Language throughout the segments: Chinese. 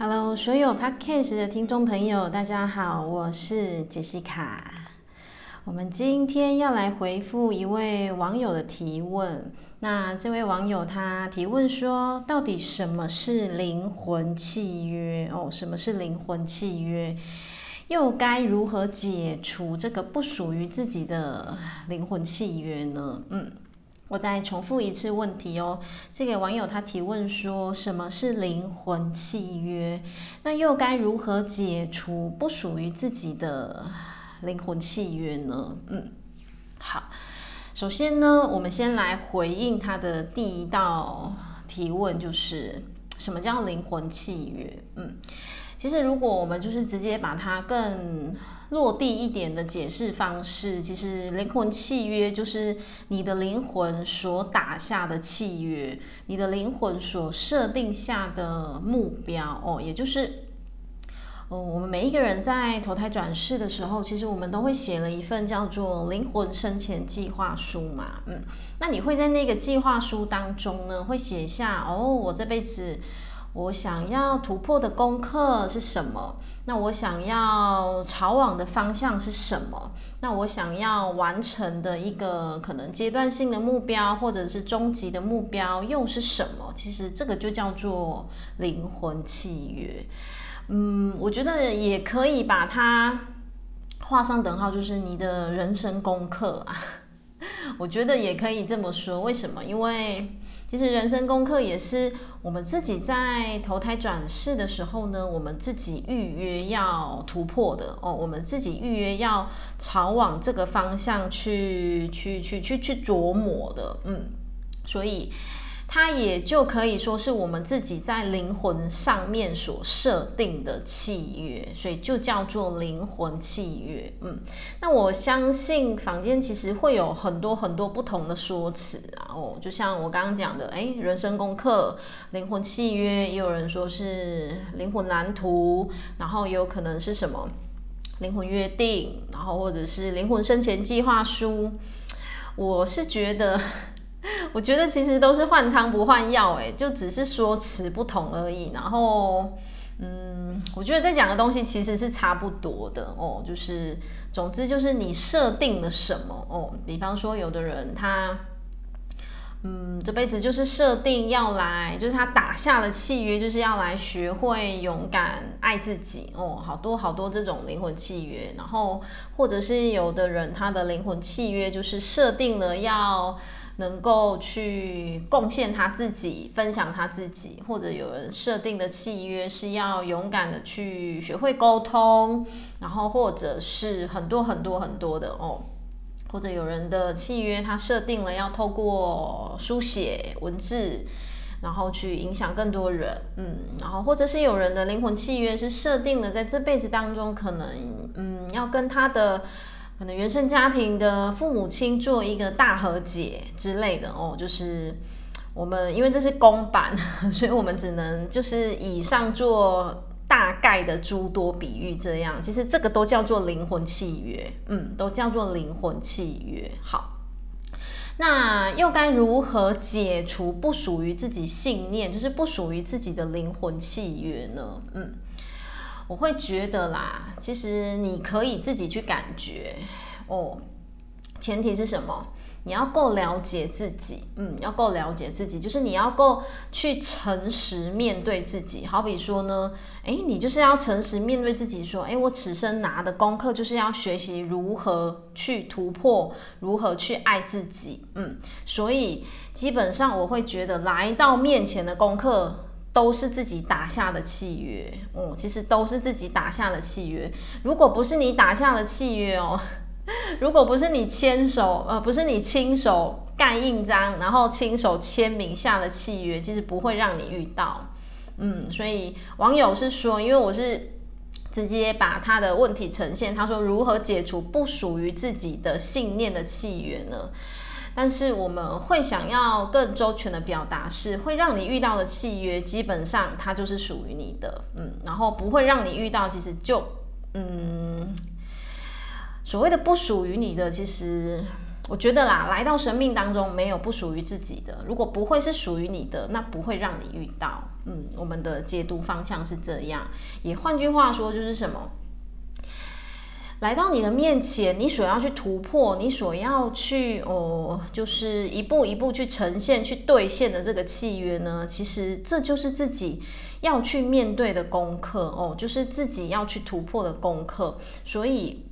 Hello，所有 Podcast 的听众朋友，大家好，我是杰西卡。我们今天要来回复一位网友的提问。那这位网友他提问说，到底什么是灵魂契约？哦，什么是灵魂契约？又该如何解除这个不属于自己的灵魂契约呢？嗯。我再重复一次问题哦，这个网友他提问说，什么是灵魂契约？那又该如何解除不属于自己的灵魂契约呢？嗯，好，首先呢，我们先来回应他的第一道提问，就是什么叫灵魂契约？嗯，其实如果我们就是直接把它更落地一点的解释方式，其实灵魂契约就是你的灵魂所打下的契约，你的灵魂所设定下的目标哦，也就是，哦，我们每一个人在投胎转世的时候，其实我们都会写了一份叫做灵魂生前计划书嘛，嗯，那你会在那个计划书当中呢，会写下哦，我这辈子。我想要突破的功课是什么？那我想要朝往的方向是什么？那我想要完成的一个可能阶段性的目标，或者是终极的目标又是什么？其实这个就叫做灵魂契约。嗯，我觉得也可以把它画上等号，就是你的人生功课啊。我觉得也可以这么说。为什么？因为其实人生功课也是我们自己在投胎转世的时候呢，我们自己预约要突破的哦，我们自己预约要朝往这个方向去去去去去琢磨的，嗯，所以。它也就可以说是我们自己在灵魂上面所设定的契约，所以就叫做灵魂契约。嗯，那我相信坊间其实会有很多很多不同的说辞啊。哦，就像我刚刚讲的，诶，人生功课、灵魂契约，也有人说是灵魂蓝图，然后也有可能是什么灵魂约定，然后或者是灵魂生前计划书。我是觉得。我觉得其实都是换汤不换药，哎，就只是说词不同而已。然后，嗯，我觉得在讲的东西其实是差不多的哦。就是，总之就是你设定了什么哦。比方说，有的人他，嗯，这辈子就是设定要来，就是他打下了契约，就是要来学会勇敢爱自己哦。好多好多这种灵魂契约。然后，或者是有的人他的灵魂契约就是设定了要。能够去贡献他自己，分享他自己，或者有人设定的契约是要勇敢的去学会沟通，然后或者是很多很多很多的哦，或者有人的契约他设定了要透过书写文字，然后去影响更多人，嗯，然后或者是有人的灵魂契约是设定了在这辈子当中可能，嗯，要跟他的。可能原生家庭的父母亲做一个大和解之类的哦，就是我们因为这是公版，所以我们只能就是以上做大概的诸多比喻，这样其实这个都叫做灵魂契约，嗯，都叫做灵魂契约。好，那又该如何解除不属于自己信念，就是不属于自己的灵魂契约呢？嗯。我会觉得啦，其实你可以自己去感觉哦。前提是什么？你要够了解自己，嗯，要够了解自己，就是你要够去诚实面对自己。好比说呢，诶，你就是要诚实面对自己，说，诶，我此生拿的功课就是要学习如何去突破，如何去爱自己，嗯。所以基本上我会觉得，来到面前的功课。都是自己打下的契约，哦，其实都是自己打下的契约。如果不是你打下的契约哦，如果不是你牵手，呃，不是你亲手盖印章，然后亲手签名下的契约，其实不会让你遇到。嗯，所以网友是说，因为我是直接把他的问题呈现，他说如何解除不属于自己的信念的契约呢？但是我们会想要更周全的表达，是会让你遇到的契约，基本上它就是属于你的，嗯，然后不会让你遇到，其实就，嗯，所谓的不属于你的，其实我觉得啦，来到生命当中没有不属于自己的。如果不会是属于你的，那不会让你遇到。嗯，我们的解读方向是这样。也换句话说，就是什么？来到你的面前，你所要去突破，你所要去哦，就是一步一步去呈现、去兑现的这个契约呢，其实这就是自己要去面对的功课哦，就是自己要去突破的功课，所以。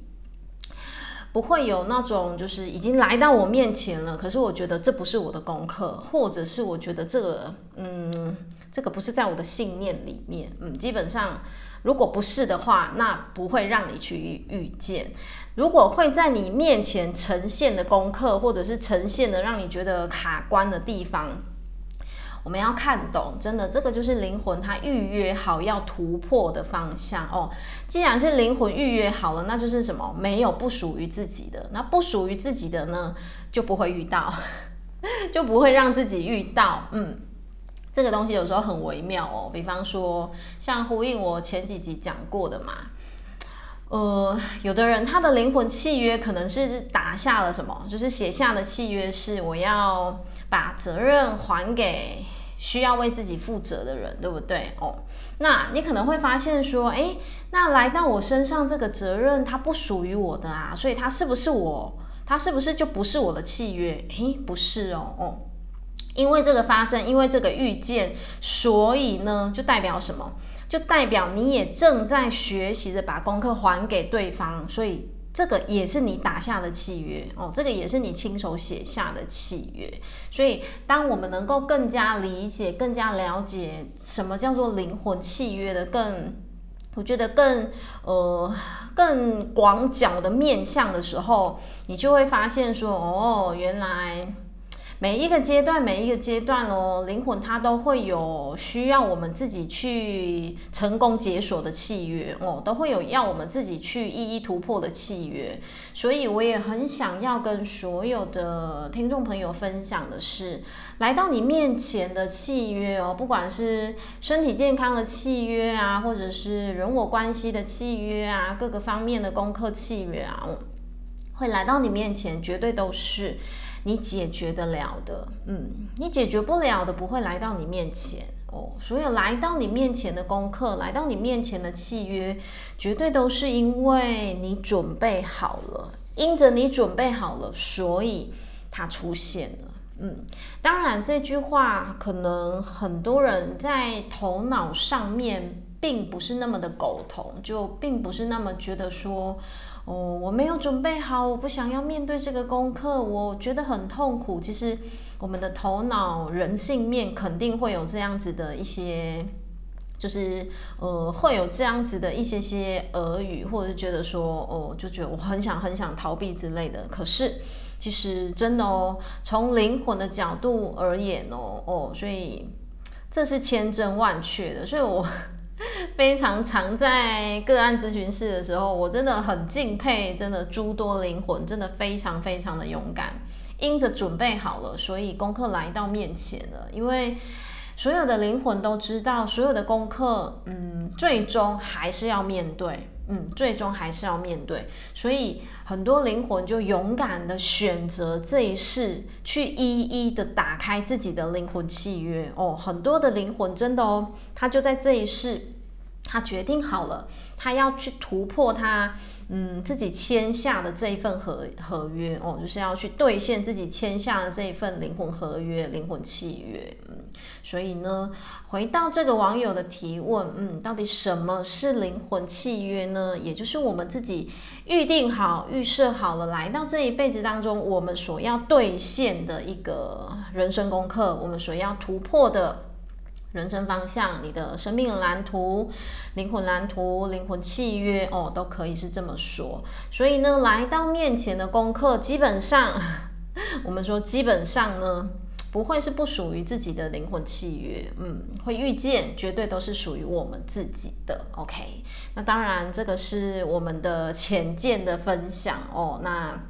不会有那种就是已经来到我面前了，可是我觉得这不是我的功课，或者是我觉得这个，嗯，这个不是在我的信念里面，嗯，基本上如果不是的话，那不会让你去遇见。如果会在你面前呈现的功课，或者是呈现的让你觉得卡关的地方。我们要看懂，真的，这个就是灵魂它预约好要突破的方向哦。既然是灵魂预约好了，那就是什么？没有不属于自己的，那不属于自己的呢，就不会遇到，就不会让自己遇到。嗯，这个东西有时候很微妙哦。比方说，像呼应我前几集讲过的嘛。呃，有的人他的灵魂契约可能是打下了什么，就是写下的契约是我要把责任还给需要为自己负责的人，对不对？哦，那你可能会发现说，诶，那来到我身上这个责任它不属于我的啊，所以它是不是我？它是不是就不是我的契约？诶，不是哦，哦，因为这个发生，因为这个遇见，所以呢，就代表什么？就代表你也正在学习着把功课还给对方，所以这个也是你打下的契约哦，这个也是你亲手写下的契约。所以，当我们能够更加理解、更加了解什么叫做灵魂契约的更，我觉得更呃更广角的面向的时候，你就会发现说，哦，原来。每一个阶段，每一个阶段哦，灵魂它都会有需要我们自己去成功解锁的契约哦，都会有要我们自己去一一突破的契约。所以我也很想要跟所有的听众朋友分享的是，来到你面前的契约哦，不管是身体健康的契约啊，或者是人我关系的契约啊，各个方面的功课契约啊，会来到你面前，绝对都是。你解决得了的，嗯，你解决不了的不会来到你面前哦。所有来到你面前的功课，来到你面前的契约，绝对都是因为你准备好了，因着你准备好了，所以它出现了。嗯，当然这句话可能很多人在头脑上面并不是那么的苟同，就并不是那么觉得说。哦，我没有准备好，我不想要面对这个功课，我觉得很痛苦。其实，我们的头脑人性面肯定会有这样子的一些，就是呃，会有这样子的一些些耳语，或者是觉得说，哦，就觉得我很想很想逃避之类的。可是，其实真的哦，从灵魂的角度而言哦，哦，所以这是千真万确的。所以我。非常常在个案咨询室的时候，我真的很敬佩，真的诸多灵魂，真的非常非常的勇敢，因着准备好了，所以功课来到面前了。因为所有的灵魂都知道，所有的功课，嗯，最终还是要面对，嗯，最终还是要面对。所以很多灵魂就勇敢的选择这一世，去一一的打开自己的灵魂契约。哦，很多的灵魂真的哦，他就在这一世。他决定好了，他要去突破他，嗯，自己签下的这一份合合约哦，就是要去兑现自己签下的这一份灵魂合约、灵魂契约，嗯，所以呢，回到这个网友的提问，嗯，到底什么是灵魂契约呢？也就是我们自己预定好、预设好了，来到这一辈子当中，我们所要兑现的一个人生功课，我们所要突破的。人生方向，你的生命蓝图、灵魂蓝图、灵魂契约哦，都可以是这么说。所以呢，来到面前的功课，基本上 我们说，基本上呢，不会是不属于自己的灵魂契约。嗯，会遇见，绝对都是属于我们自己的。OK，那当然，这个是我们的浅见的分享哦。那。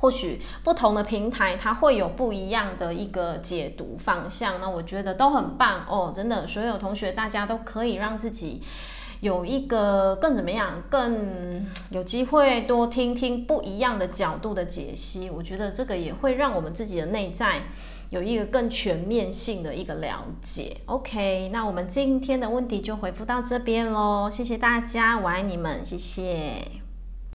或许不同的平台，它会有不一样的一个解读方向。那我觉得都很棒哦，真的，所有同学大家都可以让自己有一个更怎么样，更有机会多听听不一样的角度的解析。我觉得这个也会让我们自己的内在有一个更全面性的一个了解。OK，那我们今天的问题就回复到这边喽，谢谢大家，我爱你们，谢谢。